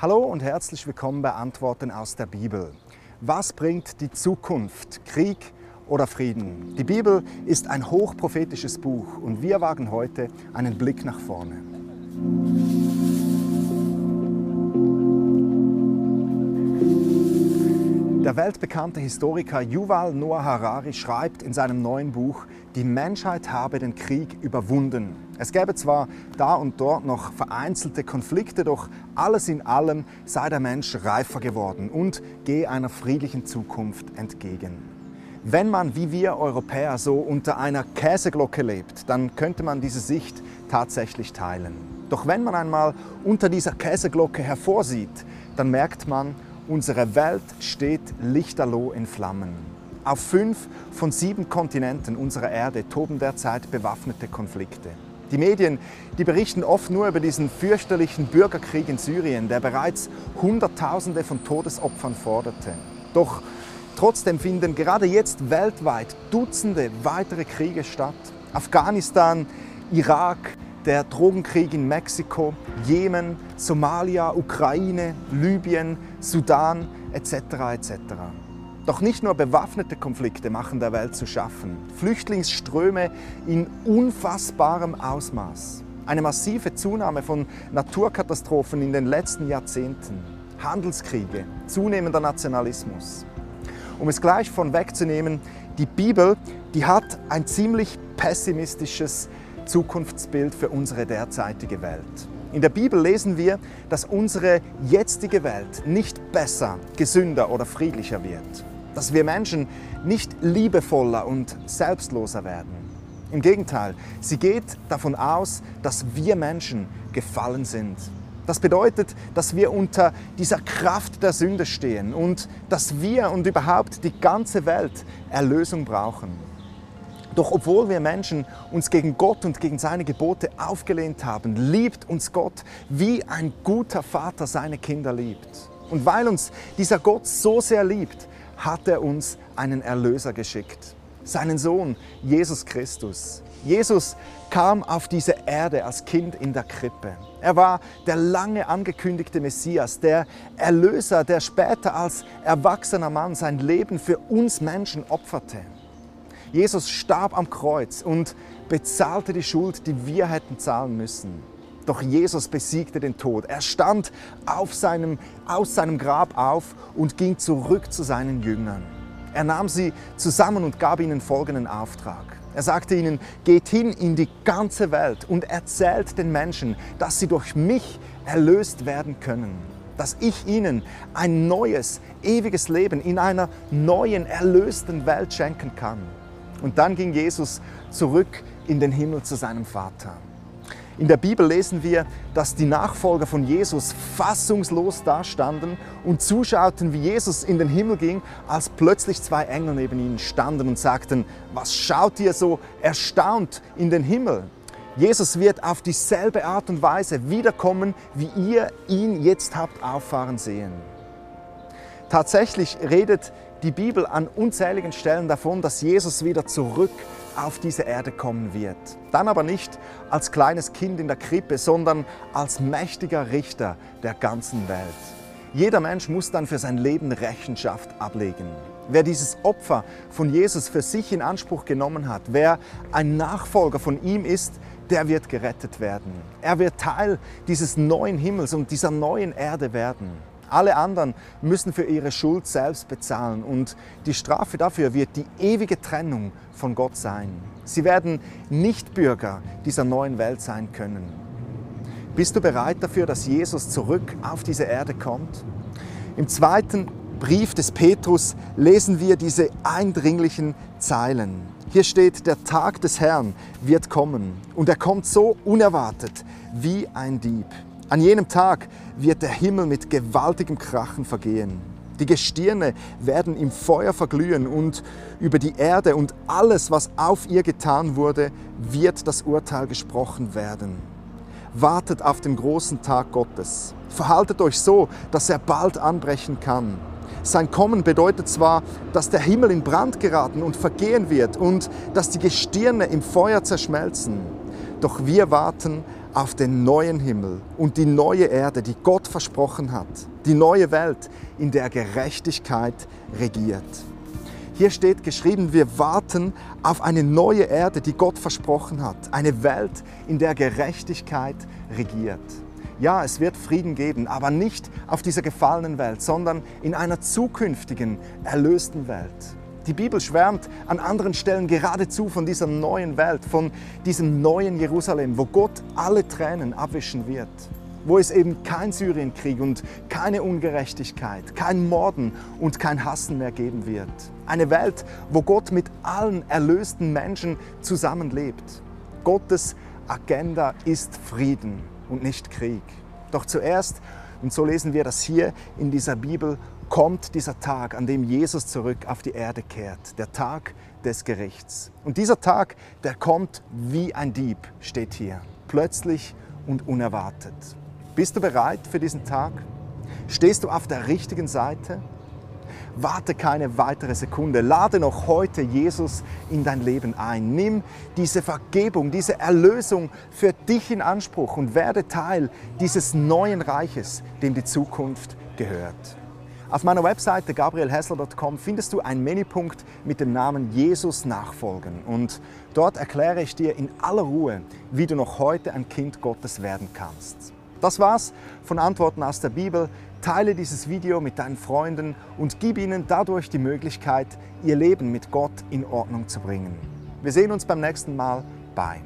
Hallo und herzlich willkommen bei Antworten aus der Bibel. Was bringt die Zukunft? Krieg oder Frieden? Die Bibel ist ein hochprophetisches Buch und wir wagen heute einen Blick nach vorne. Der weltbekannte Historiker Yuval Noah Harari schreibt in seinem neuen Buch, die Menschheit habe den Krieg überwunden. Es gäbe zwar da und dort noch vereinzelte Konflikte, doch alles in allem sei der Mensch reifer geworden und gehe einer friedlichen Zukunft entgegen. Wenn man wie wir Europäer so unter einer Käseglocke lebt, dann könnte man diese Sicht tatsächlich teilen. Doch wenn man einmal unter dieser Käseglocke hervorsieht, dann merkt man, Unsere Welt steht lichterloh in Flammen. Auf fünf von sieben Kontinenten unserer Erde toben derzeit bewaffnete Konflikte. Die Medien die berichten oft nur über diesen fürchterlichen Bürgerkrieg in Syrien, der bereits Hunderttausende von Todesopfern forderte. Doch trotzdem finden gerade jetzt weltweit Dutzende weitere Kriege statt. Afghanistan, Irak, der Drogenkrieg in Mexiko, Jemen, Somalia, Ukraine, Libyen, Sudan etc. etc. Doch nicht nur bewaffnete Konflikte machen der Welt zu schaffen. Flüchtlingsströme in unfassbarem Ausmaß. Eine massive Zunahme von Naturkatastrophen in den letzten Jahrzehnten. Handelskriege, zunehmender Nationalismus. Um es gleich von wegzunehmen, die Bibel, die hat ein ziemlich pessimistisches Zukunftsbild für unsere derzeitige Welt. In der Bibel lesen wir, dass unsere jetzige Welt nicht besser, gesünder oder friedlicher wird. Dass wir Menschen nicht liebevoller und selbstloser werden. Im Gegenteil, sie geht davon aus, dass wir Menschen gefallen sind. Das bedeutet, dass wir unter dieser Kraft der Sünde stehen und dass wir und überhaupt die ganze Welt Erlösung brauchen. Doch obwohl wir Menschen uns gegen Gott und gegen seine Gebote aufgelehnt haben, liebt uns Gott, wie ein guter Vater seine Kinder liebt. Und weil uns dieser Gott so sehr liebt, hat er uns einen Erlöser geschickt, seinen Sohn Jesus Christus. Jesus kam auf diese Erde als Kind in der Krippe. Er war der lange angekündigte Messias, der Erlöser, der später als erwachsener Mann sein Leben für uns Menschen opferte. Jesus starb am Kreuz und bezahlte die Schuld, die wir hätten zahlen müssen. Doch Jesus besiegte den Tod. Er stand seinem, aus seinem Grab auf und ging zurück zu seinen Jüngern. Er nahm sie zusammen und gab ihnen folgenden Auftrag. Er sagte ihnen, geht hin in die ganze Welt und erzählt den Menschen, dass sie durch mich erlöst werden können. Dass ich ihnen ein neues, ewiges Leben in einer neuen, erlösten Welt schenken kann. Und dann ging Jesus zurück in den Himmel zu seinem Vater. In der Bibel lesen wir, dass die Nachfolger von Jesus fassungslos dastanden und zuschauten, wie Jesus in den Himmel ging, als plötzlich zwei Engel neben ihnen standen und sagten, was schaut ihr so erstaunt in den Himmel? Jesus wird auf dieselbe Art und Weise wiederkommen, wie ihr ihn jetzt habt auffahren sehen. Tatsächlich redet die Bibel an unzähligen Stellen davon, dass Jesus wieder zurück auf diese Erde kommen wird. Dann aber nicht als kleines Kind in der Krippe, sondern als mächtiger Richter der ganzen Welt. Jeder Mensch muss dann für sein Leben Rechenschaft ablegen. Wer dieses Opfer von Jesus für sich in Anspruch genommen hat, wer ein Nachfolger von ihm ist, der wird gerettet werden. Er wird Teil dieses neuen Himmels und dieser neuen Erde werden. Alle anderen müssen für ihre Schuld selbst bezahlen und die Strafe dafür wird die ewige Trennung von Gott sein. Sie werden nicht Bürger dieser neuen Welt sein können. Bist du bereit dafür, dass Jesus zurück auf diese Erde kommt? Im zweiten Brief des Petrus lesen wir diese eindringlichen Zeilen. Hier steht, der Tag des Herrn wird kommen und er kommt so unerwartet wie ein Dieb. An jenem Tag wird der Himmel mit gewaltigem Krachen vergehen. Die Gestirne werden im Feuer verglühen und über die Erde und alles, was auf ihr getan wurde, wird das Urteil gesprochen werden. Wartet auf den großen Tag Gottes. Verhaltet euch so, dass er bald anbrechen kann. Sein Kommen bedeutet zwar, dass der Himmel in Brand geraten und vergehen wird und dass die Gestirne im Feuer zerschmelzen. Doch wir warten auf den neuen Himmel und die neue Erde, die Gott versprochen hat. Die neue Welt, in der Gerechtigkeit regiert. Hier steht geschrieben, wir warten auf eine neue Erde, die Gott versprochen hat. Eine Welt, in der Gerechtigkeit regiert. Ja, es wird Frieden geben, aber nicht auf dieser gefallenen Welt, sondern in einer zukünftigen, erlösten Welt. Die Bibel schwärmt an anderen Stellen geradezu von dieser neuen Welt, von diesem neuen Jerusalem, wo Gott alle Tränen abwischen wird wo es eben kein Syrienkrieg und keine Ungerechtigkeit, kein Morden und kein Hassen mehr geben wird. Eine Welt, wo Gott mit allen erlösten Menschen zusammenlebt. Gottes Agenda ist Frieden und nicht Krieg. Doch zuerst, und so lesen wir das hier in dieser Bibel, kommt dieser Tag, an dem Jesus zurück auf die Erde kehrt, der Tag des Gerichts. Und dieser Tag, der kommt wie ein Dieb, steht hier, plötzlich und unerwartet. Bist du bereit für diesen Tag? Stehst du auf der richtigen Seite? Warte keine weitere Sekunde. Lade noch heute Jesus in dein Leben ein. Nimm diese Vergebung, diese Erlösung für dich in Anspruch und werde Teil dieses neuen Reiches, dem die Zukunft gehört. Auf meiner Webseite gabrielhessler.com findest du einen Menüpunkt mit dem Namen Jesus nachfolgen. Und dort erkläre ich dir in aller Ruhe, wie du noch heute ein Kind Gottes werden kannst. Das war's von Antworten aus der Bibel. Teile dieses Video mit deinen Freunden und gib ihnen dadurch die Möglichkeit, ihr Leben mit Gott in Ordnung zu bringen. Wir sehen uns beim nächsten Mal. Bye.